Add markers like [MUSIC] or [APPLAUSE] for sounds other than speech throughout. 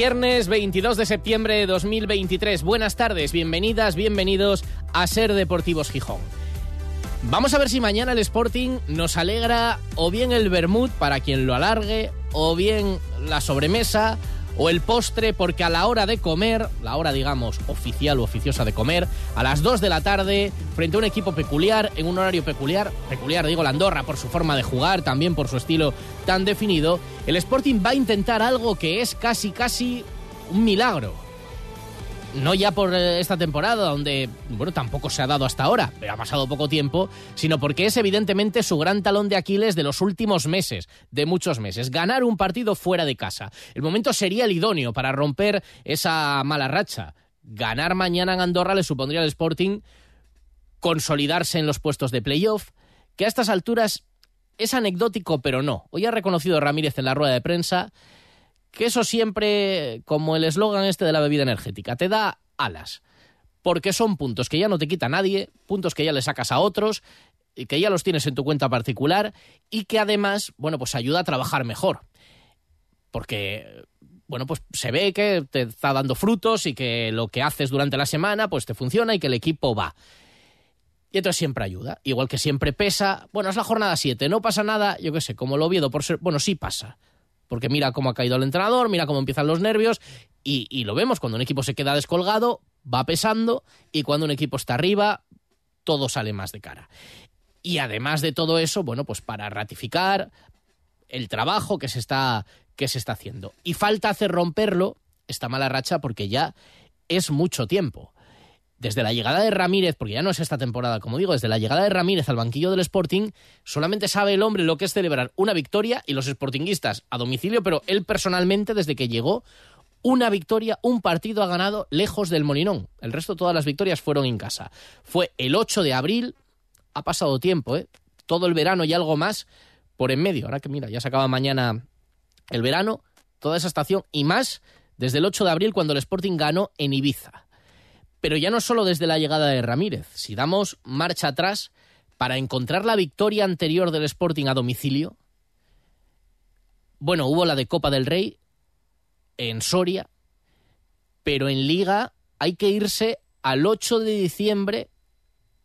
Viernes 22 de septiembre de 2023. Buenas tardes, bienvenidas, bienvenidos a Ser Deportivos Gijón. Vamos a ver si mañana el Sporting nos alegra o bien el Bermud para quien lo alargue, o bien la sobremesa, o el postre, porque a la hora de comer, la hora digamos oficial o oficiosa de comer, a las 2 de la tarde, frente a un equipo peculiar, en un horario peculiar, peculiar digo la Andorra por su forma de jugar, también por su estilo tan definido, el Sporting va a intentar algo que es casi casi un milagro no ya por eh, esta temporada, donde, bueno, tampoco se ha dado hasta ahora, pero ha pasado poco tiempo, sino porque es evidentemente su gran talón de Aquiles de los últimos meses, de muchos meses, ganar un partido fuera de casa. El momento sería el idóneo para romper esa mala racha. Ganar mañana en Andorra le supondría al Sporting consolidarse en los puestos de playoff, que a estas alturas es anecdótico, pero no. Hoy ha reconocido Ramírez en la rueda de prensa que eso siempre, como el eslogan este de la bebida energética, te da alas. Porque son puntos que ya no te quita nadie, puntos que ya le sacas a otros, y que ya los tienes en tu cuenta particular y que además, bueno, pues ayuda a trabajar mejor. Porque, bueno, pues se ve que te está dando frutos y que lo que haces durante la semana, pues te funciona y que el equipo va. Y entonces siempre ayuda. Igual que siempre pesa. Bueno, es la jornada 7, no pasa nada, yo qué sé, como lo Oviedo por ser. Bueno, sí pasa porque mira cómo ha caído el entrenador, mira cómo empiezan los nervios y, lo vemos, cuando un equipo se queda descolgado, va pesando y cuando un equipo está arriba, todo sale más de cara. Y además de todo eso, bueno, pues para ratificar el trabajo que se está, que se está haciendo. Y falta hacer romperlo esta mala racha porque ya es mucho tiempo desde la llegada de Ramírez, porque ya no es esta temporada, como digo, desde la llegada de Ramírez al banquillo del Sporting, solamente sabe el hombre lo que es celebrar una victoria y los sportinguistas a domicilio, pero él personalmente, desde que llegó, una victoria, un partido ha ganado lejos del Molinón. El resto, todas las victorias fueron en casa. Fue el 8 de abril, ha pasado tiempo, ¿eh? todo el verano y algo más por en medio. Ahora que mira, ya se acaba mañana el verano, toda esa estación y más desde el 8 de abril cuando el Sporting ganó en Ibiza. Pero ya no solo desde la llegada de Ramírez, si damos marcha atrás para encontrar la victoria anterior del Sporting a domicilio, bueno, hubo la de Copa del Rey en Soria, pero en Liga hay que irse al 8 de diciembre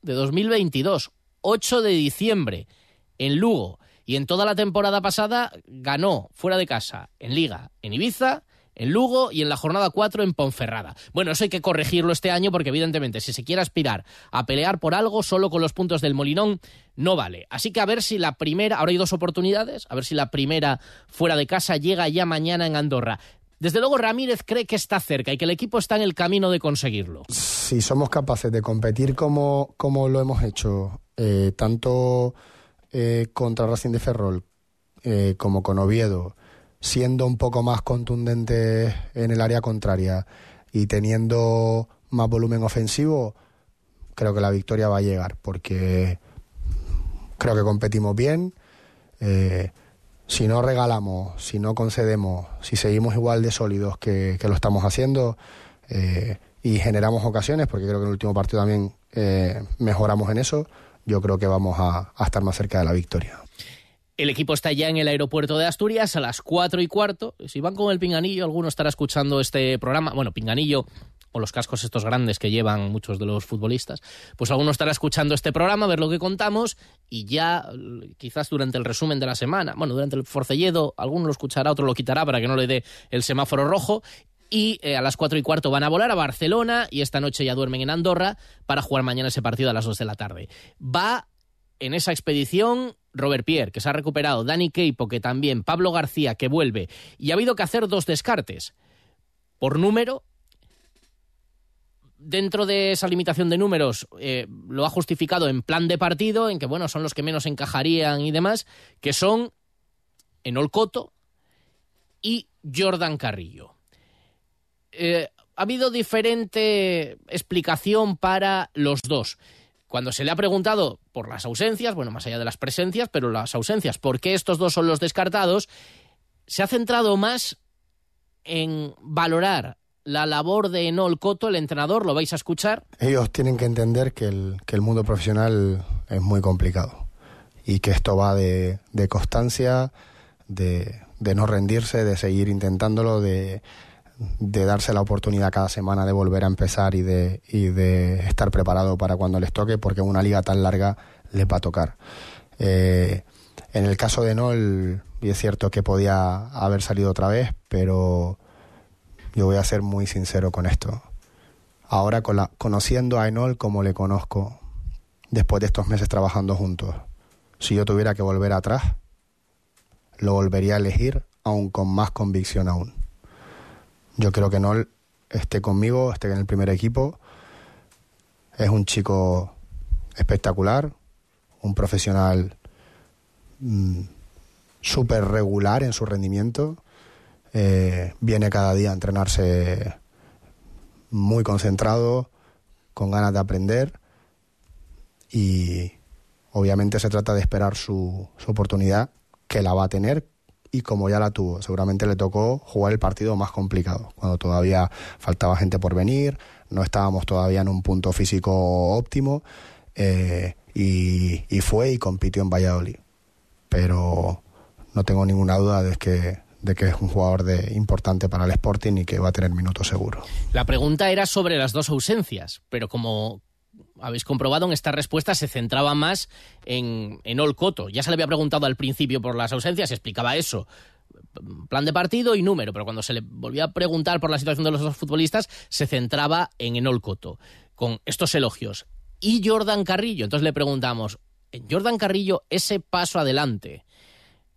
de 2022. 8 de diciembre en Lugo. Y en toda la temporada pasada ganó fuera de casa en Liga en Ibiza en Lugo y en la jornada 4 en Ponferrada. Bueno, eso hay que corregirlo este año porque evidentemente si se quiere aspirar a pelear por algo solo con los puntos del Molinón no vale. Así que a ver si la primera, ahora hay dos oportunidades, a ver si la primera fuera de casa llega ya mañana en Andorra. Desde luego Ramírez cree que está cerca y que el equipo está en el camino de conseguirlo. Si somos capaces de competir como, como lo hemos hecho, eh, tanto eh, contra Racing de Ferrol eh, como con Oviedo, siendo un poco más contundente en el área contraria y teniendo más volumen ofensivo, creo que la victoria va a llegar, porque creo que competimos bien. Eh, si no regalamos, si no concedemos, si seguimos igual de sólidos que, lo estamos haciendo eh, y generamos ocasiones, porque creo que en el último partido también eh, mejoramos en eso, yo creo que vamos a estar más cerca de la victoria. El equipo está ya en el aeropuerto de Asturias a las cuatro y cuarto. Si van con el pinganillo, alguno estará escuchando este programa. Bueno, pinganillo o los cascos estos grandes que llevan muchos de los futbolistas, pues alguno estará escuchando este programa, ver lo que contamos y ya quizás durante el resumen de la semana, bueno, durante el forcelledo, alguno lo escuchará, otro lo quitará para que no le dé el semáforo rojo y eh, a las cuatro y cuarto van a volar a Barcelona y esta noche ya duermen en Andorra para jugar mañana ese partido a las dos de la tarde. Va en esa expedición Robert Pierre, que se ha recuperado, Dani Keipo, que también, Pablo García, que vuelve, y ha habido que hacer dos descartes. Por número, dentro de esa limitación de números, eh, lo ha justificado en plan de partido, en que, bueno, son los que menos encajarían y demás, que son Enol Coto y Jordan Carrillo. Eh, ha habido diferente explicación para los dos. Cuando se le ha preguntado por las ausencias, bueno, más allá de las presencias, pero las ausencias, ¿por qué estos dos son los descartados? Se ha centrado más en valorar la labor de Enol Coto, el entrenador, lo vais a escuchar. Ellos tienen que entender que el, que el mundo profesional es muy complicado y que esto va de, de constancia, de, de no rendirse, de seguir intentándolo, de, de darse la oportunidad cada semana de volver a empezar y de, y de estar preparado para cuando les toque, porque una liga tan larga les va a tocar. Eh, en el caso de Nol, es cierto que podía haber salido otra vez, pero yo voy a ser muy sincero con esto. Ahora con la, conociendo a Enol como le conozco, después de estos meses trabajando juntos, si yo tuviera que volver atrás, lo volvería a elegir aún con más convicción aún. Yo creo que Nol esté conmigo, esté en el primer equipo. Es un chico espectacular, un profesional mm, súper regular en su rendimiento. Eh, viene cada día a entrenarse muy concentrado, con ganas de aprender y obviamente se trata de esperar su oportunidad, que la va a tener y como ya la tuvo, seguramente le tocó jugar el partido más complicado, cuando todavía faltaba gente por venir, no estábamos todavía en un punto físico óptimo eh, y, y, fue y compitió en Valladolid. Pero no tengo ninguna duda de que, de que es un jugador de, importante para el Sporting y que va a tener minutos seguro. La pregunta era sobre las dos ausencias, pero como, habéis comprobado, en esta respuesta se centraba más en, en Olcoto. Ya se le había preguntado al principio por las ausencias, explicaba eso. Plan de partido y número, pero cuando se le volvía a preguntar por la situación de los dos futbolistas, se centraba en Enol Coto, con estos elogios. Y Jordan Carrillo, entonces le preguntamos, en Jordan Carrillo, ese paso adelante,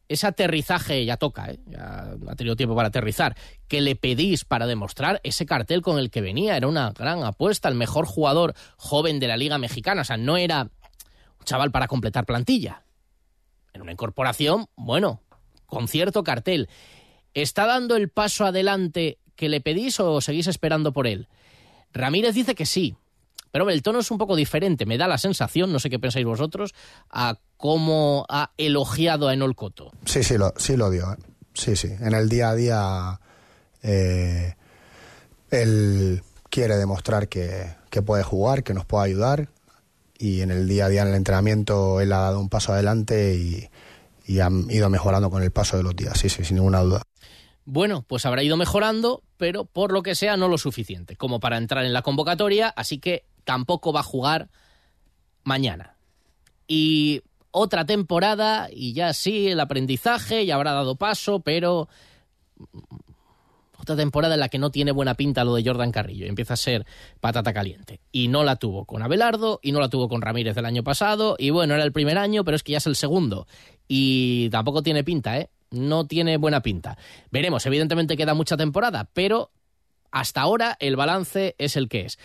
ese aterrizaje ya toca, ¿eh? ya ha tenido tiempo para aterrizar, que le pedís para demostrar ese cartel con el que venía. Era una gran apuesta, el mejor jugador joven de la Liga Mexicana. O sea, no era un chaval para completar plantilla. En una incorporación, bueno, con cierto cartel. ¿Está dando el paso adelante que le pedís o seguís esperando por él? Ramírez dice que sí, pero el tono es un poco diferente. Me da la sensación, no sé qué pensáis vosotros, a cómo ha elogiado a Enol Coto. Sí, sí, lo, sí lo dio. ¿eh? Sí, sí. En el día a día eh, él quiere demostrar que, que, puede jugar, que nos puede ayudar. Y en el día a día, en el entrenamiento, él ha dado un paso adelante y, y han ido mejorando con el paso de los días. Sí, sí, sin ninguna duda. Bueno, pues habrá ido mejorando, pero por lo que sea no lo suficiente como para entrar en la convocatoria, así que tampoco va a jugar mañana. Y otra temporada, y ya sí, el aprendizaje ya habrá dado paso, pero otra temporada en la que no tiene buena pinta lo de Jordan Carrillo. Empieza a ser patata caliente. Y no la tuvo con Abelardo, y no la tuvo con Ramírez el año pasado, y bueno, era el primer año, pero es que ya es el segundo. Y tampoco tiene pinta, ¿eh? No tiene buena pinta. Veremos, evidentemente queda mucha temporada, pero hasta ahora el balance es el que es.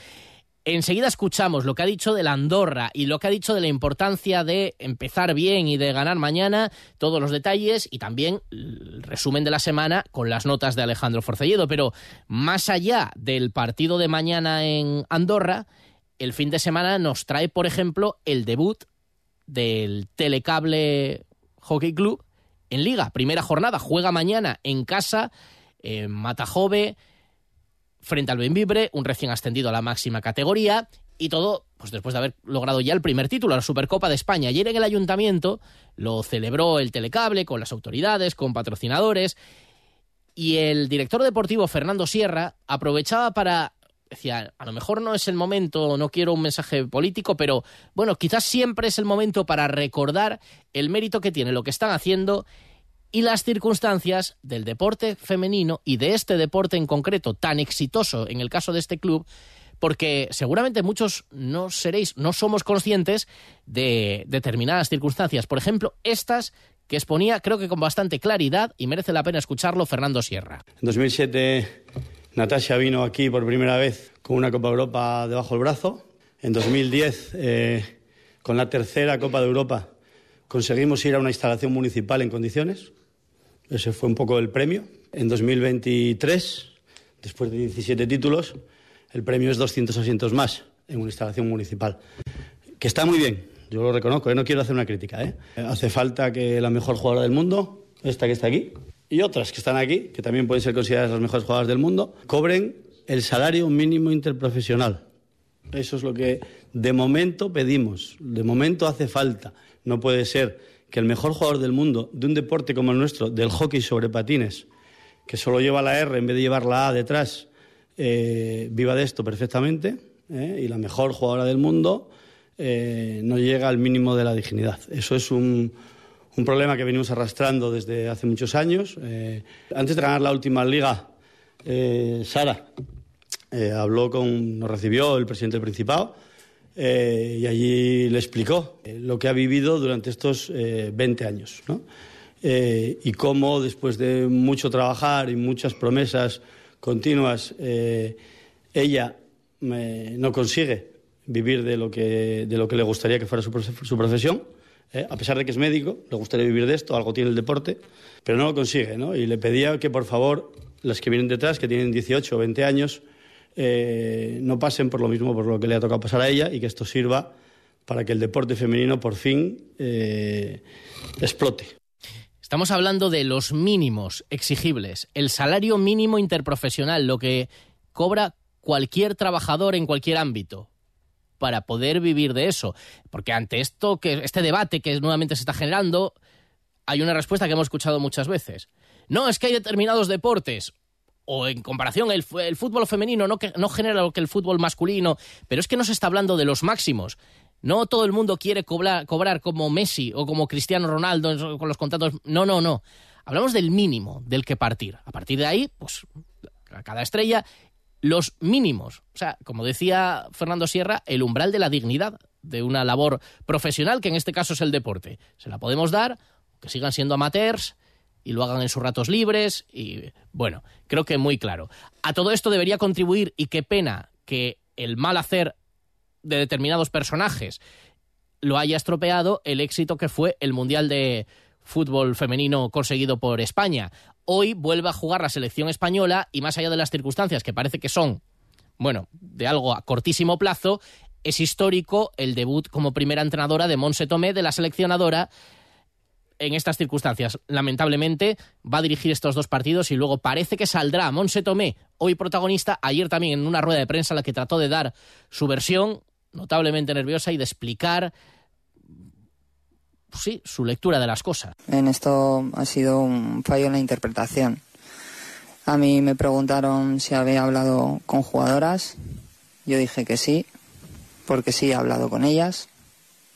Enseguida escuchamos lo que ha dicho de la Andorra y lo que ha dicho de la importancia de empezar bien y de ganar mañana, todos los detalles y también el resumen de la semana con las notas de Alejandro Forcelledo. Pero más allá del partido de mañana en Andorra, el fin de semana nos trae, por ejemplo, el debut del Telecable Hockey Club en Liga. Primera jornada, juega mañana en casa, en Matajove frente al Benvibre, un recién ascendido a la máxima categoría, y todo, pues después de haber logrado ya el primer título, la Supercopa de España. Ayer en el ayuntamiento lo celebró el Telecable con las autoridades, con patrocinadores, y el director deportivo Fernando Sierra aprovechaba para decía, a lo mejor no es el momento, no quiero un mensaje político, pero bueno, quizás siempre es el momento para recordar el mérito que tiene lo que están haciendo y las circunstancias del deporte femenino y de este deporte en concreto tan exitoso en el caso de este club porque seguramente muchos no seréis, no somos conscientes de determinadas circunstancias. Por ejemplo, estas que exponía, creo que con bastante claridad, y merece la pena escucharlo, Fernando Sierra. En 2007, Natasha vino aquí por primera vez con una Copa Europa debajo del brazo. En 2010, eh, con la tercera Copa de Europa, conseguimos ir a una instalación municipal en condiciones. Ese fue un poco el premio. En 2023 después de 17 títulos, el premio es 200 asientos más en una instalación municipal. Que está muy bien, yo lo reconozco, ¿eh? no quiero hacer una crítica. ¿eh? Hace falta que la mejor jugadora del mundo, esta que está aquí, y otras que están aquí, que también pueden ser consideradas las mejores jugadoras del mundo, cobren el salario mínimo interprofesional. Eso es lo que de momento pedimos, de momento hace falta. No puede ser que el mejor jugador del mundo de un deporte como el nuestro, del hockey sobre patines, que solo lleva la R en vez de llevar la A detrás, eh, viva de esto perfectamente, ¿eh? y la mejor jugadora del mundo eh, no llega al mínimo de la dignidad. Eso es un, un problema que venimos arrastrando desde hace muchos años. antes de ganar la última liga, Sara habló con, nos recibió el presidente del Principado y allí le explicó lo que ha vivido durante estos 20 años. y cómo después de mucho trabajar y muchas promesas continuas, eh, ella no consigue vivir de lo, que, de lo que le gustaría que fuera su, profesión. Eh, a pesar de que es médico, le gustaría vivir de esto, algo tiene el deporte, pero no lo consigue. Y le pedía que, por favor, las que vienen detrás, que tienen 18 o 20 años, eh, no pasen por lo mismo por lo que le ha tocado pasar a ella y que esto sirva para que el deporte femenino por fin explote. Estamos hablando de los mínimos exigibles, el salario mínimo interprofesional, lo que cobra cualquier trabajador en cualquier ámbito para poder vivir de eso. Porque ante esto, que este debate que nuevamente se está generando, hay una respuesta que hemos escuchado muchas veces. No, es que hay determinados deportes, o en comparación el, fútbol femenino no, no genera lo que el fútbol masculino, pero es que no se está hablando de los máximos. No todo el mundo quiere cobrar, cobrar como Messi o como Cristiano Ronaldo con los contratos. No, no, no. Hablamos del mínimo del que partir. A partir de ahí, pues a cada estrella, los mínimos. O sea, como decía Fernando Sierra, el umbral de la dignidad de una labor profesional, que en este caso es el deporte. Se la podemos dar, que sigan siendo amateurs y lo hagan en sus ratos libres. Y bueno, creo que muy claro. A todo esto debería contribuir, y qué pena que el mal hacer de determinados personajes lo haya estropeado el éxito que fue el Mundial de Fútbol Femenino conseguido por España. Hoy vuelve a jugar la selección española y más allá de las circunstancias que parece que son, bueno, de algo a cortísimo plazo, es histórico el debut como primera entrenadora de Monse Tomé, de la seleccionadora, en estas circunstancias. Lamentablemente va a dirigir estos dos partidos y luego parece que saldrá Monse Tomé, hoy protagonista, ayer también en una rueda de prensa en la que trató de dar su versión, notablemente nerviosa y de explicar sí, su lectura de las cosas. En esto ha sido un fallo en la interpretación. A mí me preguntaron si había hablado con jugadoras. Yo dije que sí, porque sí he hablado con ellas.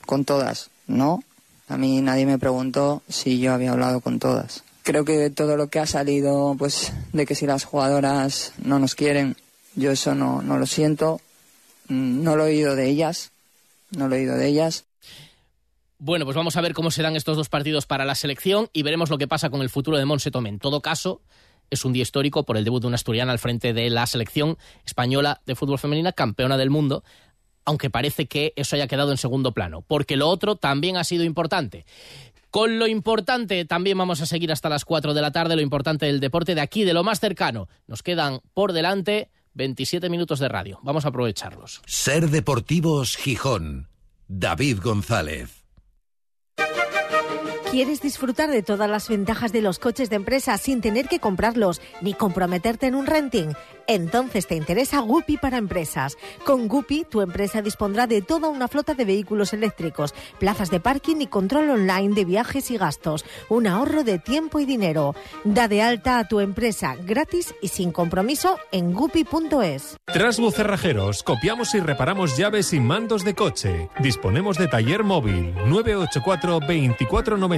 Con todas, no. A mí nadie me preguntó si yo había hablado con todas. Creo que todo lo que ha salido, pues, de que si las jugadoras no nos quieren, yo eso no, no lo siento. Mm, no lo he oído de ellas, no lo he oído de ellas. Bueno, pues vamos a ver cómo se dan estos dos partidos para la selección y veremos lo que pasa con el futuro de Monse Tomé. En todo caso, es un día histórico por el debut de una asturiana al frente de la selección española de fútbol femenina, campeona del mundo, aunque parece que eso haya quedado en segundo plano, porque lo otro también ha sido importante. Con lo importante también vamos a seguir hasta las 4 de la tarde, lo importante del deporte de aquí, de lo más cercano. Nos quedan por delante 27 minutos de radio. Vamos a aprovecharlos. Ser Deportivos Gijón. David González. ¿Quieres disfrutar de todas las ventajas de los coches de empresa sin tener que comprarlos ni comprometerte en un renting? Entonces te interesa Guppy para empresas. Con Guppy, tu empresa dispondrá de toda una flota de vehículos eléctricos, plazas de parking y control online de viajes y gastos. Un ahorro de tiempo y dinero. Da de alta a tu empresa gratis y sin compromiso en guppy.es. Trasbu Cerrajeros, copiamos y reparamos llaves y mandos de coche. Disponemos de taller móvil 984 2490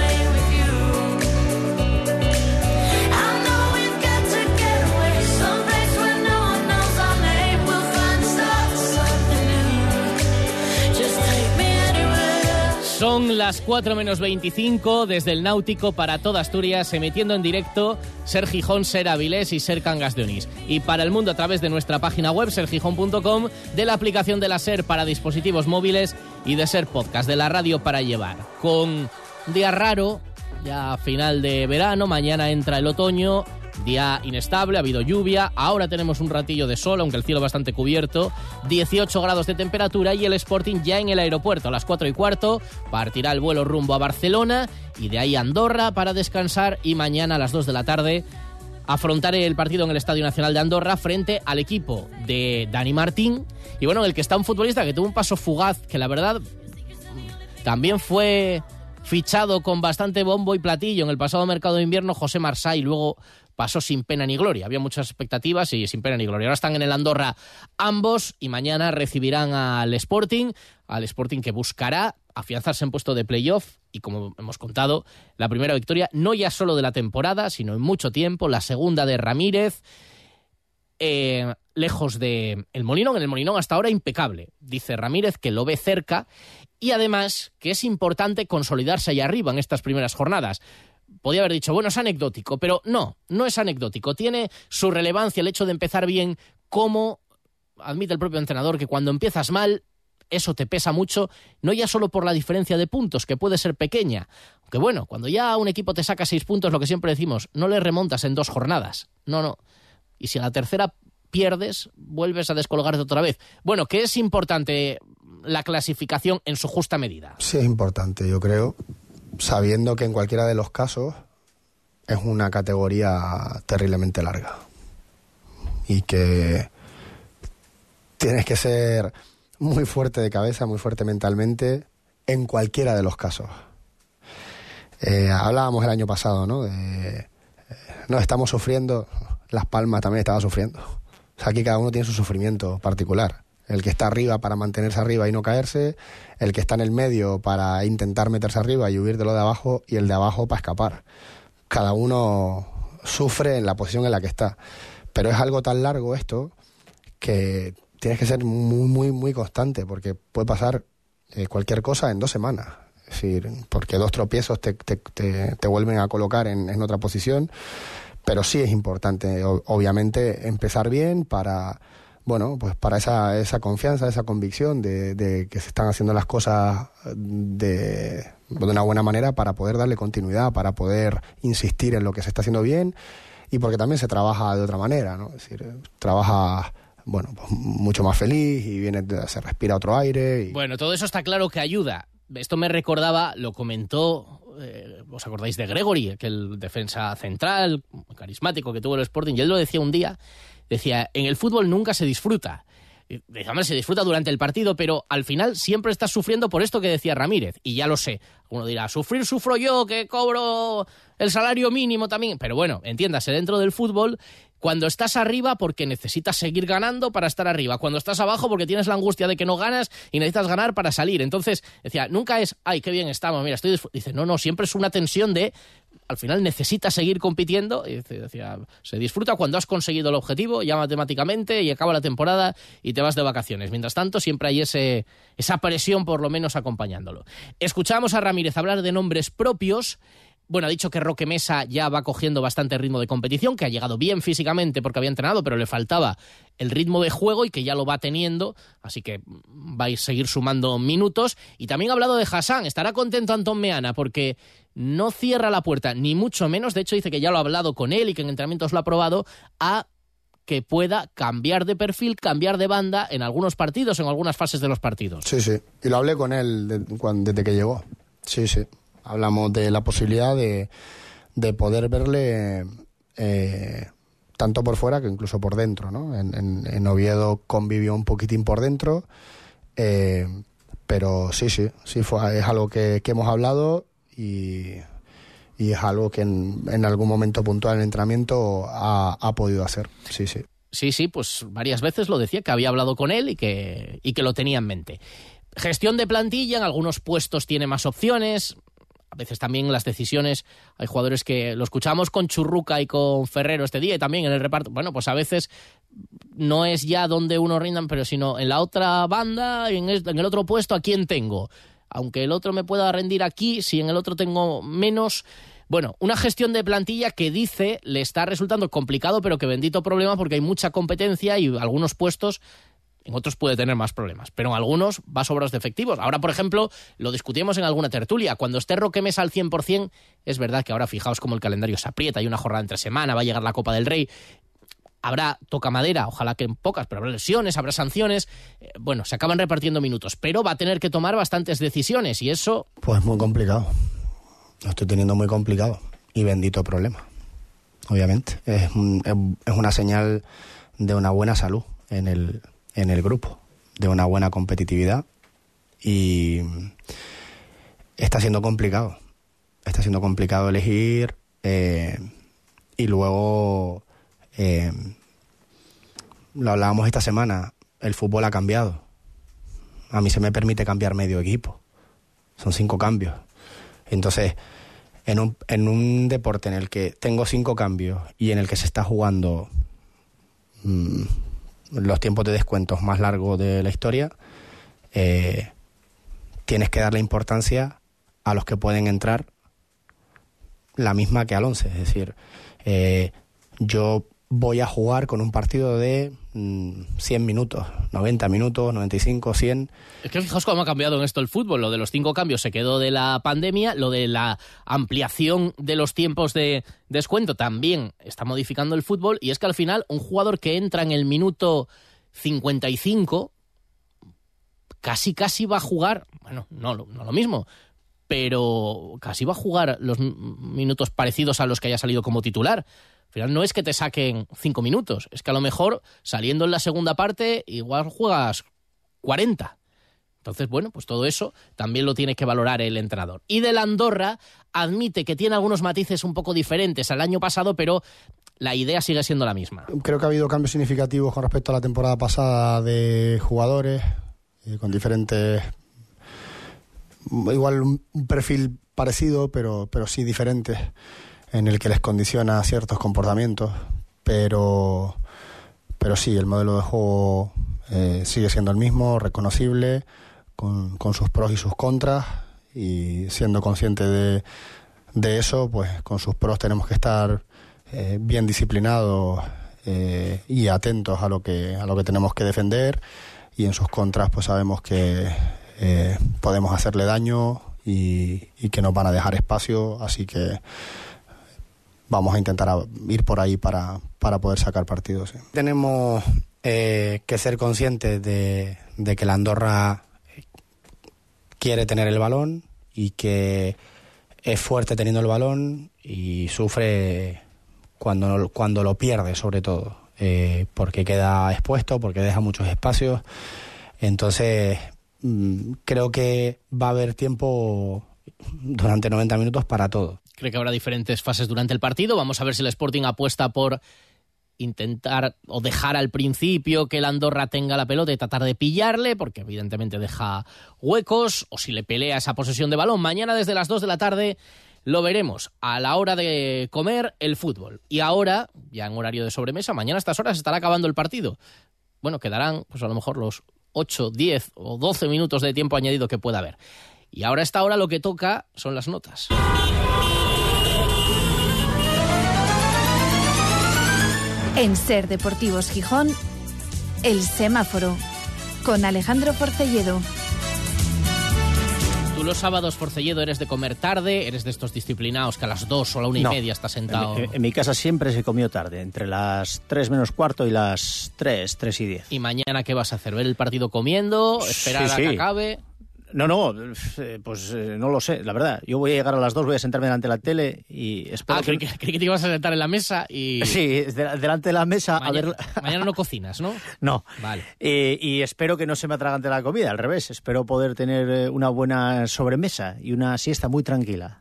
Son las 4 menos 25 desde el Náutico para toda Asturias, emitiendo en directo Ser Gijón, Ser Avilés y Ser Cangas de Onís. Y para el mundo a través de nuestra página web, sergijón.com, de la aplicación de la Ser para dispositivos móviles y de Ser Podcast, de la radio para llevar. Con día raro, ya final de verano, mañana entra el otoño Día inestable, ha habido lluvia, ahora tenemos un ratillo de sol, aunque el cielo bastante cubierto, 18 grados de temperatura y el Sporting ya en el aeropuerto. A las 4 y cuarto, partirá el vuelo rumbo a Barcelona y de ahí a Andorra para descansar y mañana a las 2 de la tarde afrontar el partido en el Estadio Nacional de Andorra frente al equipo de Dani Martín. Y bueno, el que está un futbolista que tuvo un paso fugaz que la verdad también fue fichado con bastante bombo y platillo en el pasado mercado de invierno José Marsay, luego pasó sin pena ni gloria. Había muchas expectativas y sin pena ni gloria. Ahora están en el Andorra ambos y mañana recibirán al Sporting, al Sporting que buscará afianzarse en puesto de playoff y como hemos contado, la primera victoria no ya solo de la temporada, sino en mucho tiempo, la segunda de Ramírez. Eh, lejos de el Molinón, en el Molinón hasta ahora impecable, dice Ramírez que lo ve cerca y además que es importante consolidarse ahí arriba en estas primeras jornadas podía haber dicho, bueno, es anecdótico, pero no, no es anecdótico. Tiene su relevancia el hecho de empezar bien, como admite el propio entrenador que cuando empiezas mal, eso te pesa mucho, no ya solo por la diferencia de puntos, que puede ser pequeña, aunque bueno, cuando ya un equipo te saca seis puntos, lo que siempre decimos, no le remontas en dos jornadas, no, no. Y si a la tercera pierdes, vuelves a descolgarte otra vez. Bueno, que es importante la clasificación en su justa medida. Sí, es importante, yo creo sabiendo que en cualquiera de los casos es una categoría terriblemente larga y que tienes que ser muy fuerte de cabeza, muy fuerte mentalmente en cualquiera de los casos. Eh, hablábamos el año pasado, ¿no? De, eh, no, estamos sufriendo, Las Palmas también estaba sufriendo. O sea, aquí cada uno tiene su sufrimiento particular el que está arriba para mantenerse arriba y no caerse, el que está en el medio para intentar meterse arriba y huir de lo de abajo y el de abajo para escapar. Cada uno sufre en la posición en la que está. Pero es algo tan largo esto que tienes que ser muy, muy, muy constante porque puede pasar eh, cualquier cosa en dos semanas. Es decir, porque dos tropiezos te, te, te, vuelven a colocar en, en, otra posición. Pero sí es importante, obviamente, empezar bien para bueno, pues para esa, esa confianza, esa convicción de, que se están haciendo las cosas de, de, una buena manera para poder darle continuidad, para poder insistir en lo que se está haciendo bien y porque también se trabaja de otra manera, ¿no? Es decir, trabaja bueno, pues mucho más feliz y viene, se respira otro aire. Y... Bueno, todo eso está claro que ayuda. Esto me recordaba, lo comentó, eh, ¿os acordáis de Gregory, aquel defensa central, carismático que tuvo el Sporting? Y él lo decía un día, decía, en el fútbol nunca se disfruta. Déjame, se disfruta durante el partido, pero al final siempre estás sufriendo por esto que decía Ramírez. Y ya lo sé. Uno dirá, sufrir sufro yo, que cobro el salario mínimo también. Pero bueno, entiéndase, dentro del fútbol cuando estás arriba porque necesitas seguir ganando para estar arriba. Cuando estás abajo porque tienes la angustia de que no ganas y necesitas ganar para salir. Entonces, decía, nunca es, ay, qué bien estamos, mira, estoy... Dice, no, no, siempre es una tensión de, al final necesitas seguir compitiendo. Y decía, se disfruta cuando has conseguido el objetivo, ya matemáticamente, y acaba la temporada y te vas de vacaciones. Mientras tanto, siempre hay ese, esa presión por lo menos acompañándolo. Escuchamos a Ramírez hablar de nombres propios Bueno, ha dicho que Roque Mesa ya va cogiendo bastante ritmo de competición, que ha llegado bien físicamente porque había entrenado, pero le faltaba el ritmo de juego y que ya lo va teniendo, así que va a seguir sumando minutos. Y también ha hablado de Hassan, estará contento Antón Meana porque no cierra la puerta, ni mucho menos, de hecho dice que ya lo ha hablado con él y que en entrenamientos lo ha probado, a que pueda cambiar de perfil, cambiar de banda en algunos partidos, en algunas fases de los partidos. Sí, sí. Y lo hablé con él desde que llegó. Sí, sí. Hablamos de la posibilidad de, de poder verle eh, tanto por fuera que incluso por dentro, ¿no? En, Oviedo convivió un poquitín por dentro, eh, pero sí, sí, sí fue, es algo que, que hemos hablado y, y, es algo que en, en, algún momento puntual en el entrenamiento ha, ha podido hacer, sí, sí. Sí, sí, pues varias veces lo decía, que había hablado con él y que, y que lo tenía en mente. Gestión de plantilla, en algunos puestos tiene más opciones, a veces también las decisiones, hay jugadores que lo escuchamos con Churruca y con Ferrero este día y también en el reparto, bueno, pues a veces no es ya donde uno rindan, pero sino en la otra banda, en el, en el otro puesto, ¿a quién tengo? Aunque el otro me pueda rendir aquí, si en el otro tengo menos... Bueno, una gestión de plantilla que dice le está resultando complicado, pero que bendito problema porque hay mucha competencia y algunos puestos en otros puede tener más problemas, pero en algunos va sobras de efectivos. Ahora, por ejemplo, lo discutimos en alguna tertulia. Cuando esté Roque Mesa al 100%, es verdad que ahora fijaos cómo el calendario se aprieta, hay una jornada entre semana, va a llegar la Copa del Rey, habrá toca madera, ojalá que en pocas, pero habrá lesiones, habrá sanciones. Eh, bueno, se acaban repartiendo minutos, pero va a tener que tomar bastantes decisiones y eso. Pues muy complicado. Lo estoy teniendo muy complicado y bendito problema. Obviamente. Es, es una señal de una buena salud en el, en el grupo, de una buena competitividad y está siendo complicado. Está siendo complicado elegir eh, y luego eh, lo hablábamos esta semana, el fútbol ha cambiado. A mí se me permite cambiar medio equipo. Son cinco cambios. Entonces, en un, en un deporte en el que tengo cinco cambios y en el que se está jugando mm, los tiempos de descuentos más largos de la historia, eh, tienes que darle importancia a los que pueden entrar la misma que al 11. Es decir, eh, yo voy a jugar con un partido de 100 mm, minutos, 90 minutos, 95, 100. Es que fijaos cómo ha cambiado en esto el fútbol. Lo de los cinco cambios se quedó de la pandemia, lo de la ampliación de los tiempos de descuento también está modificando el fútbol. Y es que al final un jugador que entra en el minuto 55 casi casi va a jugar, bueno, no, no lo mismo, pero casi va a jugar los minutos parecidos a los que haya salido como titular. Al final no es que te saquen cinco minutos, es que a lo mejor saliendo en la segunda parte igual juegas 40. Entonces, bueno, pues todo eso también lo tiene que valorar el entrenador. Y de la Andorra admite que tiene algunos matices un poco diferentes al año pasado, pero la idea sigue siendo la misma. Creo que ha habido cambios significativos con respecto a la temporada pasada de jugadores, eh, con diferentes. Igual un perfil parecido, pero, pero sí diferentes en el que les condiciona ciertos comportamientos, pero, pero sí, el modelo de juego eh, sigue siendo el mismo, reconocible, con, sus pros y sus contras, y siendo consciente de, de eso, pues con sus pros tenemos que estar eh, bien disciplinados eh, y atentos a lo que a lo que tenemos que defender y en sus contras pues sabemos que podemos hacerle daño y que nos van a dejar espacio así que vamos a intentar ir por ahí para, para poder sacar partidos. Tenemos eh, que ser conscientes de, que la Andorra quiere tener el balón y que es fuerte teniendo el balón y sufre cuando, cuando lo pierde sobre todo, eh, porque queda expuesto, porque deja muchos espacios. Entonces, mm, creo que va a haber tiempo durante 90 minutos para todo. Creo que habrá diferentes fases durante el partido. Vamos a ver si el Sporting apuesta por intentar o dejar al principio que el Andorra tenga la pelota y tratar de pillarle, porque evidentemente deja huecos, o si le pelea esa posesión de balón. Mañana desde las 2 de la tarde lo veremos a la hora de comer el fútbol. Y ahora, ya en horario de sobremesa, mañana a estas horas estará acabando el partido. Bueno, quedarán pues a lo mejor los 8, 10 o 12 minutos de tiempo añadido que pueda haber. Y ahora a esta hora lo que toca son las notas. En Ser Deportivos Gijón, El Semáforo, con Alejandro Porcelledo. Tú los sábados, Forcelledo, eres de comer tarde, eres de estos disciplinados que a las dos o la una y No. media estás sentado. En, mi- en mi casa siempre se comió tarde, entre las 3 menos cuarto y las 3, 3 y 10. ¿Y mañana qué vas a hacer? ¿Ver el partido comiendo? ¿Esperar Sí, a que acabe? No, no, eh, pues eh, no lo sé, la verdad. Yo voy a llegar a las 2, voy a sentarme delante de la tele y espero Ah, que... creí que, creí que te ibas a sentar en la mesa y... [LAUGHS] Sí, de- delante de la mesa a Mañana, ver... [LAUGHS] mañana no cocinas, ¿no? [LAUGHS] No. Vale. Eh, y espero que no se me atragante la comida, al revés. Espero poder tener eh, una buena sobremesa y una siesta muy tranquila.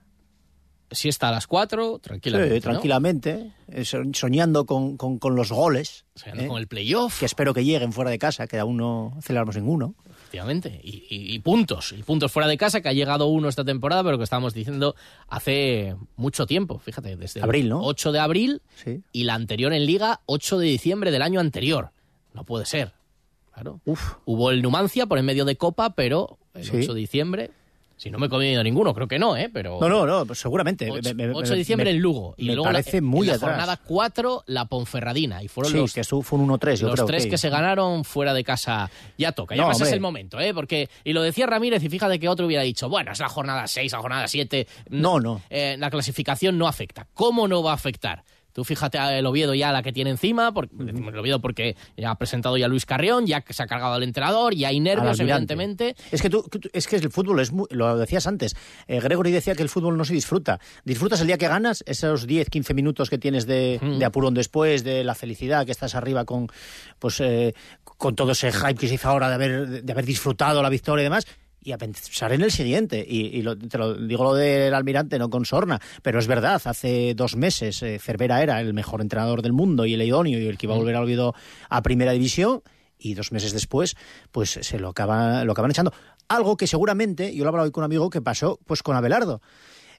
Siesta a las 4, tranquilamente. Sí, tranquilamente, so- soñando con, con- con los goles. Soñando ¿eh? con el playoff. Que espero que lleguen fuera de casa, que aún no celebramos ninguno. Efectivamente. Y, y- y puntos. Y puntos fuera de casa, que ha llegado uno esta temporada, pero que estábamos diciendo hace mucho tiempo. Fíjate, desde Abril, ¿no? 8 de abril Sí. y la anterior en Liga, 8 de diciembre del año anterior. No puede ser. Claro. Hubo el Numancia por en medio de Copa, pero el Sí. 8 de diciembre. Si no me he comido ninguno, creo que no, ¿eh? Pero. No, no, no, pues seguramente. 8, Me- me- 8 de diciembre me- en Lugo. Y me luego la- parece muy en la atrás. jornada 4, la Ponferradina. Y fueron Sí, los que fue un 1-3, yo los creo tres que- que se ganaron fuera de casa ya toca. Ya No, más es hombre. el momento, ¿eh? Porque, y lo decía Ramírez, y fíjate que otro hubiera dicho, bueno, es la jornada 6, la jornada 7. No, no. Eh, la clasificación no afecta. ¿Cómo no va a afectar? Tú fíjate el Oviedo ya la que tiene encima, porque, decimos el Oviedo porque ya ha presentado ya Luis Carrión, ya que se ha cargado al entrenador, ya hay nervios, evidentemente. Es que tú, tú- es que el fútbol es muy- lo decías antes. Eh, Gregory decía que el fútbol no se disfruta. Disfrutas el día que ganas, esos 10, 15 minutos que tienes de, Mm. de apurón después, de la felicidad que estás arriba con pues eh, con todo ese hype que se hizo ahora de haber de haber disfrutado la victoria y demás. Y a pensar en el siguiente. Y, y lo- te lo digo lo del almirante, no con sorna. Pero es verdad, hace dos meses eh, Cervera era el mejor entrenador del mundo y el idóneo y el que iba a volver al Oviedo a primera división y dos meses después, pues se lo, acaba, lo acaban echando. Algo que seguramente, yo lo hablaba hoy con un amigo que pasó pues con Abelardo.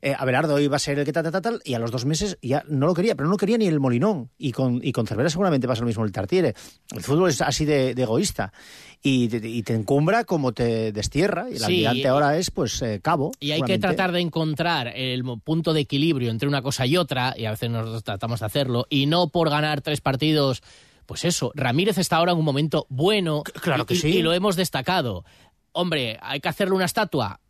Eh, Abelardo iba a ser el que tal, tal, tal, tal, y a los dos meses ya no lo quería, pero no lo quería ni el Molinón. Y con, y con Cervera seguramente pasa lo mismo el Tartiere. El fútbol es así de, de egoísta. Y te, y te encumbra como te destierra. Y el Sí, almirante ahora es pues eh, cabo. Y hay que tratar de encontrar el punto de equilibrio entre una cosa y otra, y a veces nosotros tratamos de hacerlo, y no por ganar tres partidos. Pues eso, Ramírez está ahora en un momento bueno claro que y- sí. y lo hemos destacado. Hombre, ¿hay que hacerle una estatua?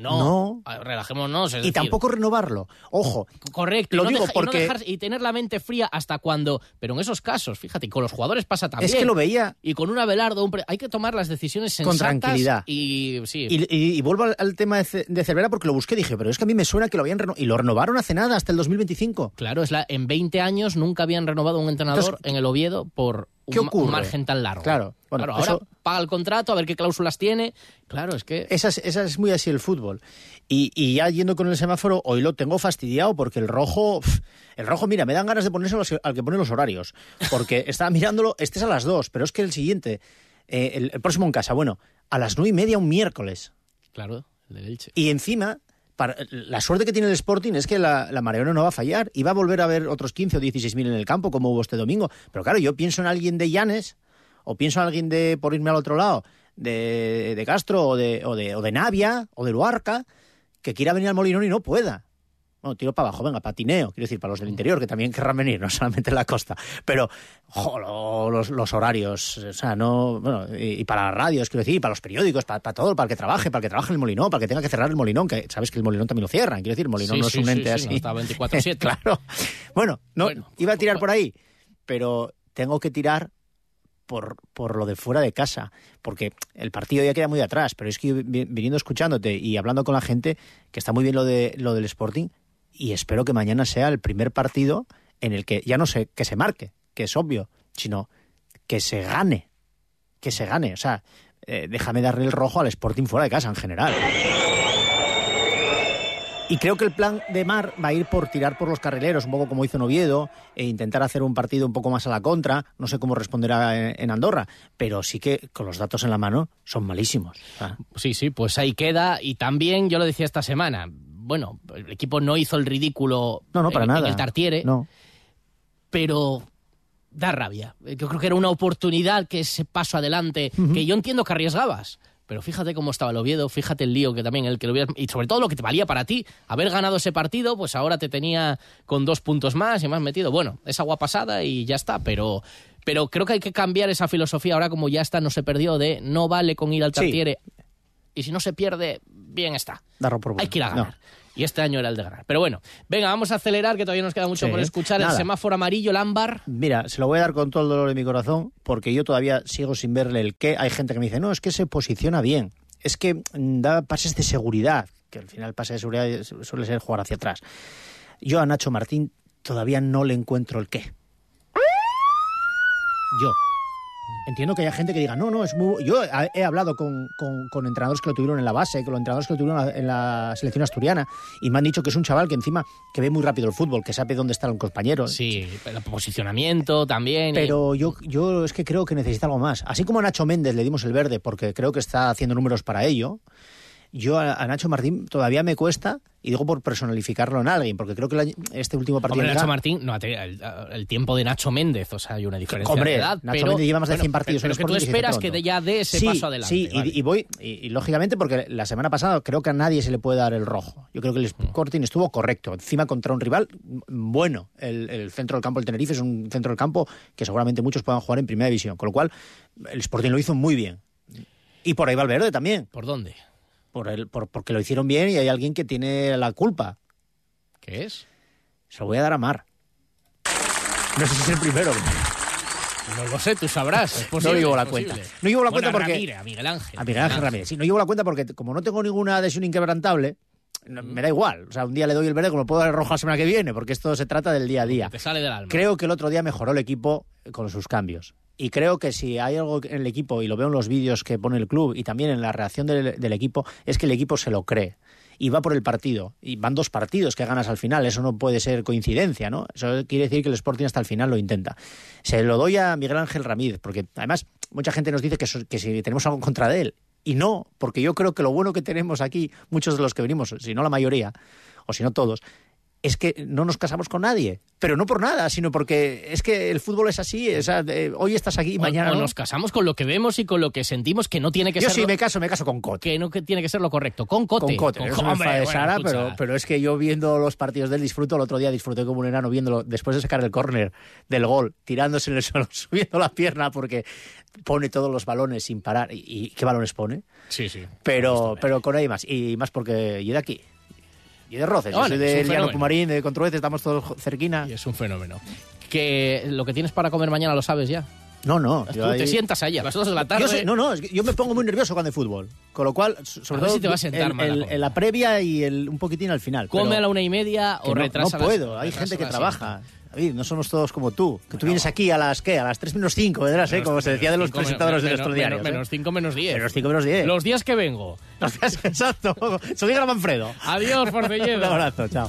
No, No. Relajémonos. Y decir, tampoco renovarlo. Ojo. Correcto, Lo y no, digo dejar, y no porque- dejar- y tener la mente fría hasta cuando. Pero en esos casos, fíjate, con los jugadores pasa también. Es que lo veía. Y con un Abelardo, un pre- hay que tomar las decisiones Con sensatas tranquilidad. Y sí. Y, y- y vuelvo al, al tema de, Ce- de Cervera porque lo busqué. Dije, pero es que a mí me suena que lo habían renovado. Y lo renovaron hace nada, hasta el 2025. Claro, es la, en 20 años nunca habían renovado un entrenador Entonces, en el Oviedo por ¿qué ma- un ocurre? margen tan largo. Claro, bueno, Claro, ahora eso- paga el contrato, a ver qué cláusulas tiene. Claro, es que. Esa es, esa es muy así el fútbol. Y, y ya yendo con el semáforo, hoy lo tengo fastidiado porque el rojo, el rojo, mira, me dan ganas de ponérselo al que pone los horarios. Porque [LAUGHS] estaba mirándolo, este es a las dos, pero es que el siguiente, eh, el, el próximo en casa, bueno, a las nueve y media un miércoles. Claro, el del Elche. Y encima, para- la suerte que tiene el Sporting es que la, la Mariano no va a fallar y va a volver a haber otros 15 o 16 mil en el campo, como hubo este domingo. Pero claro, yo pienso en alguien de Llanes, o pienso en alguien de, por irme al otro lado, de, de Castro, o de, o, de, o de Navia, o de Luarca, que quiera venir al Molinón y no pueda. Bueno, tiro para abajo, venga, patineo, quiero decir, para los del interior, que también querrán venir, [LAUGHS] no solamente en la costa. Pero, jo, lo- los, los horarios, o sea, no, bueno, y, y para las radios, quiero decir, y para los periódicos, para, para todo, para el que trabaje, para el que trabaje en el Molinón, para el que tenga que cerrar el Molinón, que sabes que el Molinón también lo cierran, quiero decir, el Molinón Sí, no es sí, un ente sí, así. no está 24/7. [LAUGHS] claro. Bueno, no, Bueno, iba a tirar por ahí, pero tengo que tirar por, por lo de fuera de casa, porque el partido ya queda muy atrás, pero es que viniendo escuchándote y hablando con la gente, que está muy bien lo, de, lo del Sporting, y espero que mañana sea el primer partido en el que ya no sé que se marque, que es obvio, sino que se gane, que se gane, o sea, eh, déjame darle el rojo al Sporting fuera de casa en general. Y creo que el plan de Mar va a ir por tirar por los carrileros, un poco como hizo Noviedo, e intentar hacer un partido un poco más a la contra. No sé cómo responderá en, en Andorra, pero sí que con los datos en la mano son malísimos. Sí, sí, pues ahí queda. Y también, yo lo decía esta semana, bueno, el equipo no hizo el ridículo no, no, para en, en nada. el Tartiere, No. pero da rabia. Yo creo que era una oportunidad que ese paso adelante, que yo entiendo que arriesgabas, Pero fíjate cómo estaba el Oviedo, fíjate el lío que también el que lo hubieras, y sobre todo lo que te valía para ti, haber ganado ese partido, pues ahora te tenía con dos puntos más y más metido. Bueno, es agua pasada y ya está, pero pero creo que hay que cambiar esa filosofía ahora como ya está, no se perdió de no vale con ir al Sí. Tartiere y si no se pierde, bien está. Darlo por bueno. Hay que ir a ganar. No. Y este año era el de ganar. Pero bueno, venga, vamos a acelerar, que todavía nos queda mucho Sí. por escuchar. El semáforo amarillo, el ámbar. Mira, se lo voy a dar con todo el dolor de mi corazón, porque yo todavía sigo sin verle el qué. Hay gente que me dice, no, es que se posiciona bien, es que mm, da pases de seguridad, que al final el pase de seguridad suele ser jugar hacia atrás. Yo a Nacho Martín todavía no le encuentro el qué. Yo. Entiendo que haya gente que diga, no, no, es muy... Yo he hablado con, con- con entrenadores que lo tuvieron en la base, con los entrenadores que lo tuvieron en la selección asturiana, y me han dicho que es un chaval que encima que ve muy rápido el fútbol, que sabe dónde están los compañeros. Sí, el posicionamiento también. y- Pero yo, yo es que creo que necesita algo más. Así como a Nacho Méndez le dimos el verde porque creo que está haciendo números para ello, yo a, a Nacho Martín todavía me cuesta, y digo por personalificarlo en alguien, porque creo que año- este último partido... Hombre, en Nacho Martín, no, el, el tiempo de Nacho Méndez, o sea, hay una diferencia Hombre, de edad. Nacho pero, Méndez lleva más de bueno, 100 partidos en Pero el que tú esperas que de ya dé ese sí, paso adelante. Sí, y- vale. y, voy, y, y lógicamente porque la semana pasada creo que a nadie se le puede dar el rojo. Yo creo que el Mm. Sporting estuvo correcto, encima contra un rival bueno. El, el centro del campo, el Tenerife, es un centro del campo que seguramente muchos puedan jugar en primera división. Con lo cual, el Sporting lo hizo muy bien. Y por ahí Valverde también. ¿Por dónde? Por el, por, porque lo hicieron bien y hay alguien que tiene la culpa. ¿Qué es? Se lo voy a dar a Mar. No sé si es el primero. No lo sé, tú sabrás. no llevo la cuenta. No llevo la Bueno, cuenta porque... Ramírez, a Miguel Ángel. A Miguel Ángel Ramírez. Sí, no llevo la cuenta porque como no tengo ninguna adhesión inquebrantable, no- me da igual. O sea, un día le doy el verde como puedo dar el rojo la semana que viene, porque esto se trata del día a día. Te sale del alma. Creo que el otro día mejoró el equipo con sus cambios. Y creo que si hay algo en el equipo, y lo veo en los vídeos que pone el club y también en la reacción del, equipo, es que el equipo se lo cree. Y va por el partido. Y van dos partidos que ganas al final. Eso no puede ser coincidencia, ¿no? Eso quiere decir que el Sporting hasta el final lo intenta. Se lo doy a Miguel Ángel Ramírez, porque además mucha gente nos dice que, que si tenemos algo contra de él. Y no, porque yo creo que lo bueno que tenemos aquí, muchos de los que venimos, si no la mayoría, o si no todos, es que no nos casamos con nadie. Pero no por nada, sino porque es que el fútbol es así. O sea, hoy estás aquí y O- mañana o no. nos casamos con lo que vemos y con lo que sentimos que no tiene que Yo ser sí lo- me caso, me caso con Cote. que no que tiene que ser lo correcto con Cote Con Cote, Con eso Co- me hombre, de Sara, pero, pero es que yo viendo los partidos del disfruto, el otro día disfruté como un enano viéndolo después de sacar el córner del gol, tirándose en el suelo, [LAUGHS] subiendo la pierna porque pone todos los balones sin parar. ¿Y, y qué balones pone? sí sí Pero, pero con ahí más. Y más porque yo de aquí. Y de Roces. Yo soy de Llano. Pumarín, de Contruez, estamos todos cerquina. Y es un fenómeno que lo que tienes para comer mañana lo sabes ya No, no. tú ahí- te sientas ahí a las 2 de la tarde Yo sé- no, no, yo me pongo muy nervioso cuando hay fútbol. Con lo cual, so- sobre todo si te va a sentar el- mal el- la previa y un poquitín al final. come a la una y media o no, retrasa no las- puedo, hay retrasa gente que trabaja. David, no somos todos como tú. Que tú vienes aquí a las ¿qué? A las 3 menos 5, ¿verdad? ¿eh? Como se decía de los cinco, presentadores de menos- nuestros menos- diarios. ¿eh? menos 5 menos 10 Menos 5 menos 10. los días que vengo [LAUGHS] Exacto. Se lo diga a Manfredo. adiós [LAUGHS] Un Forcelledo abrazo, chao.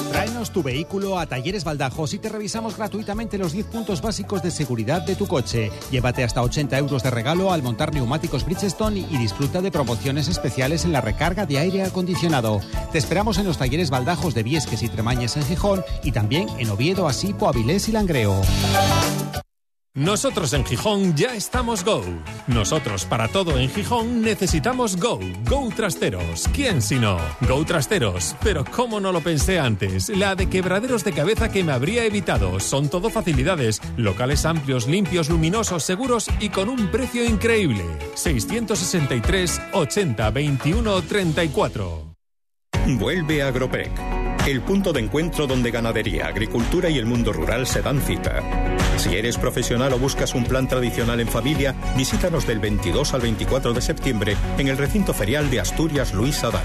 Tráenos tu vehículo a Talleres Baldajos y te revisamos gratuitamente los 10 puntos básicos de seguridad de tu coche. Llévate hasta 80 euros de regalo al montar neumáticos Bridgestone y disfruta de promociones especiales en la recarga de aire acondicionado. Te esperamos en los talleres Baldajos de Viesques y Tremañes en Gijón y también en Oviedo, Asipo, Avilés y Langreo. Nosotros en Gijón ya estamos Go. Nosotros para todo en Gijón necesitamos Go. Go Trasteros. ¿Quién si no? Go Trasteros. Pero cómo no lo pensé antes. La de quebraderos de cabeza que me habría evitado. Son todo facilidades. Locales amplios, limpios, luminosos, seguros y con un precio increíble. 663 80 21 34. Vuelve Agropec, el punto de encuentro donde ganadería, agricultura y el mundo rural se dan cita. Si eres profesional o buscas un plan tradicional en familia, visítanos del 22 al 24 de septiembre en el recinto ferial de Asturias Luis Adar.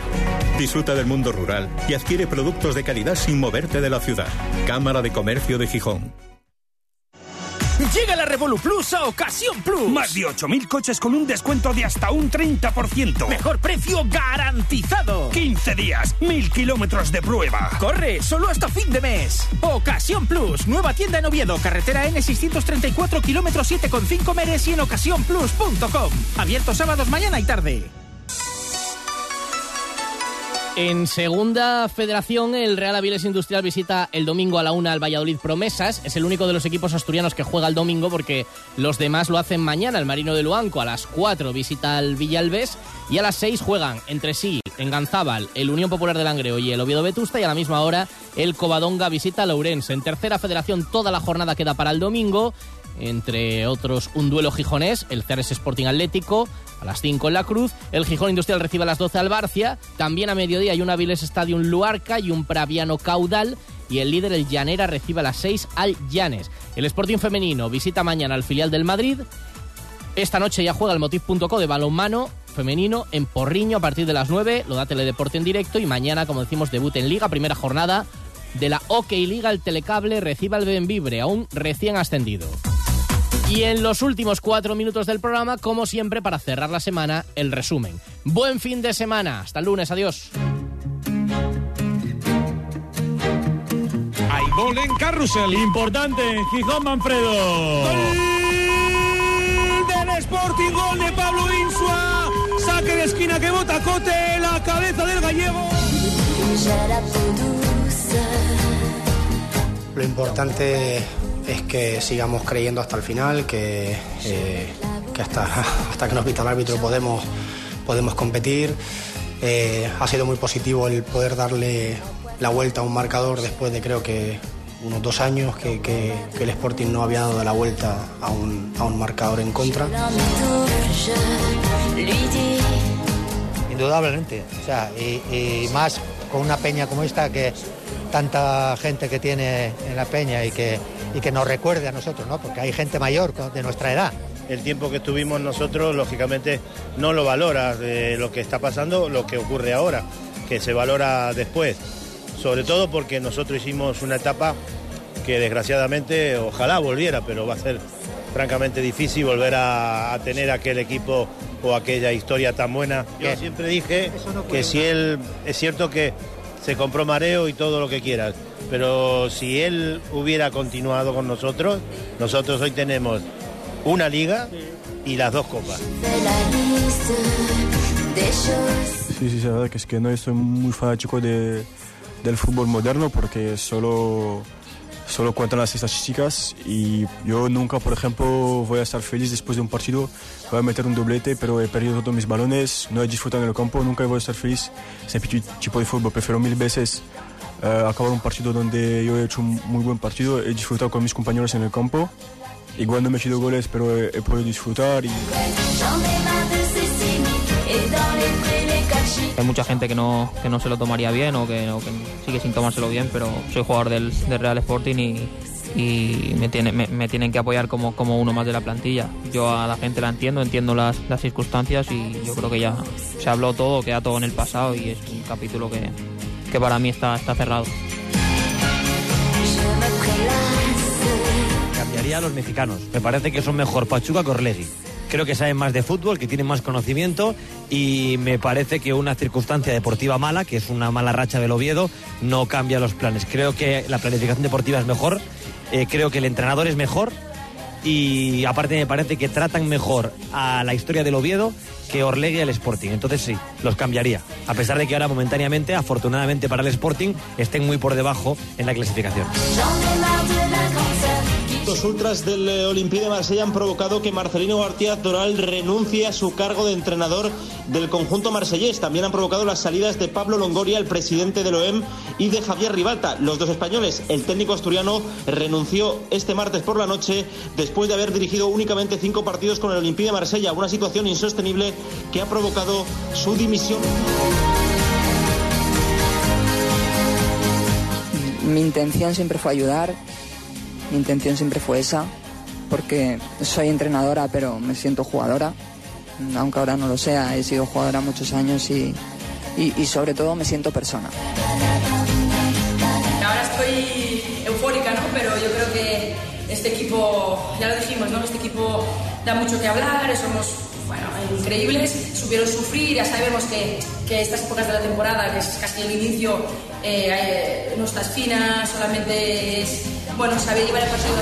Disfruta del mundo rural y adquiere productos de calidad sin moverte de la ciudad. Cámara de Comercio de Gijón. Llega la Revolu Plus a Ocasión Plus. Más de 8.000 coches con un descuento de hasta un 30%. Mejor precio garantizado. 15 días, 1.000 kilómetros de prueba. Corre, solo hasta fin de mes. Ocasión Plus, nueva tienda en Oviedo, carretera N634, kilómetros 7,5 meres y en ocasiónplus.com. Abierto sábados, mañana y tarde. En segunda federación, el Real Aviles Industrial visita el domingo a la una al Valladolid Promesas. Es el único de los equipos asturianos que juega el domingo porque los demás lo hacen mañana. El Marino de Luanco a las 4 visita al Villalbés y a las 6 juegan entre sí en Ganzábal el Unión Popular del Langreo y el Oviedo Vetusta y a la misma hora el Covadonga visita a Lourense. En tercera federación toda la jornada queda para el domingo entre otros un duelo gijonés, el Ceres Sporting Atlético, a las 5 en la Cruz, el Gijón Industrial recibe a las 12 al Barcia, también a mediodía hay un Aviles Stadium Luarca y un Praviano Caudal, y el líder, el Llanera, recibe a las 6 al Llanes. El Sporting Femenino visita mañana al filial del Madrid. Esta noche ya juega el Motiv.co de balonmano femenino en Porriño a partir de las 9, lo da Teledeporte en directo y mañana, como decimos, debut en Liga, primera jornada de la OK Liga, el Telecable recibe al Benvibre, aún recién ascendido. Y en los últimos cuatro minutos del programa, como siempre, para cerrar la semana, el resumen. Buen fin de semana. Hasta el lunes. Adiós. Hay gol en Carrusel. Importante. Gijón Manfredo. Gol del Sporting. Gol de Pablo Insua. Saque de esquina que bota Cote. La cabeza del gallego. Lo importante es que sigamos creyendo hasta el final, que, eh, que hasta, [LAUGHS] hasta que nos pita el árbitro podemos, podemos competir. Eh, ha sido muy positivo el poder darle la vuelta a un marcador después de creo que unos dos años que, el Sporting no había dado la vuelta a un, a un marcador en contra. Indudablemente, o sea, y más con una peña como esta que tanta gente que tiene en la peña y que, y que nos recuerde a nosotros, ¿no? Porque hay gente mayor de nuestra edad. El tiempo que estuvimos nosotros, lógicamente, no lo valora de lo que está pasando, lo que ocurre ahora, que se valora después. Sobre todo porque nosotros hicimos una etapa que desgraciadamente ojalá volviera, pero va a ser francamente difícil volver a, a tener aquel equipo o aquella historia tan buena. Yo siempre dije que si él, es cierto que se compró mareo y todo lo que quieras, pero si él hubiera continuado con nosotros, nosotros hoy tenemos una liga y las dos copas. Sí, sí, es verdad que es que no soy muy fanático de, del fútbol moderno porque solo, solo cuentan las estadísticas y yo nunca, por ejemplo, voy a estar feliz después de un partido, voy a meter un doblete, pero he perdido todos mis balones, no he disfrutado en el campo, nunca voy a estar feliz ese tipo de fútbol. Prefiero mil veces eh, acabar un partido donde yo he hecho un muy buen partido, he disfrutado con mis compañeros en el campo. Igual no he hecho goles, pero he, podido disfrutar Hay mucha gente que no, que no se lo tomaría bien o que, sigue sin tomárselo bien, pero soy jugador del, Real Sporting y, me, tiene- me- tienen que apoyar como, como uno más de la plantilla. Yo a la gente la entiendo, entiendo las, las circunstancias y yo creo que ya se habló todo, queda todo en el pasado y es un capítulo que, que para mí está, está cerrado. Cambiaría a los mexicanos. Me parece que son mejor Pachuca que Orlegui. Creo que saben más de fútbol, que tienen más conocimiento y me parece que una circunstancia deportiva mala, que es una mala racha del Oviedo, no cambia los planes. Creo que la planificación deportiva es mejor, eh, creo que el entrenador es mejor y aparte me parece que tratan mejor a la historia del Oviedo que Orlegui al Sporting. Entonces sí, los cambiaría. A pesar de que ahora momentáneamente, afortunadamente para el Sporting, estén muy por debajo en la clasificación. Los ultras del eh, Olympique de Marsella han provocado que Marcelino García Toral renuncie a su cargo de entrenador del conjunto marsellés. También han provocado las salidas de Pablo Longoria, el presidente del OEM, y de Javier Ribalta. Los dos españoles, el técnico asturiano renunció este martes por la noche después de haber dirigido únicamente cinco partidos con el Olympique de Marsella, una situación insostenible que ha provocado su dimisión. Mi intención siempre fue ayudar, intención siempre fue esa, porque soy entrenadora pero me siento jugadora, aunque ahora no lo sea, he sido jugadora muchos años y, y- y sobre todo me siento persona. Ahora estoy eufórica, ¿no? Pero yo creo que este equipo ya lo dijimos, ¿no? Este equipo da mucho que hablar, somos bueno, increíbles, supieron sufrir, ya sabemos que, que estas épocas de la temporada, que es casi el inicio, eh, no estás fina, solamente es, bueno, saber llevar el partido.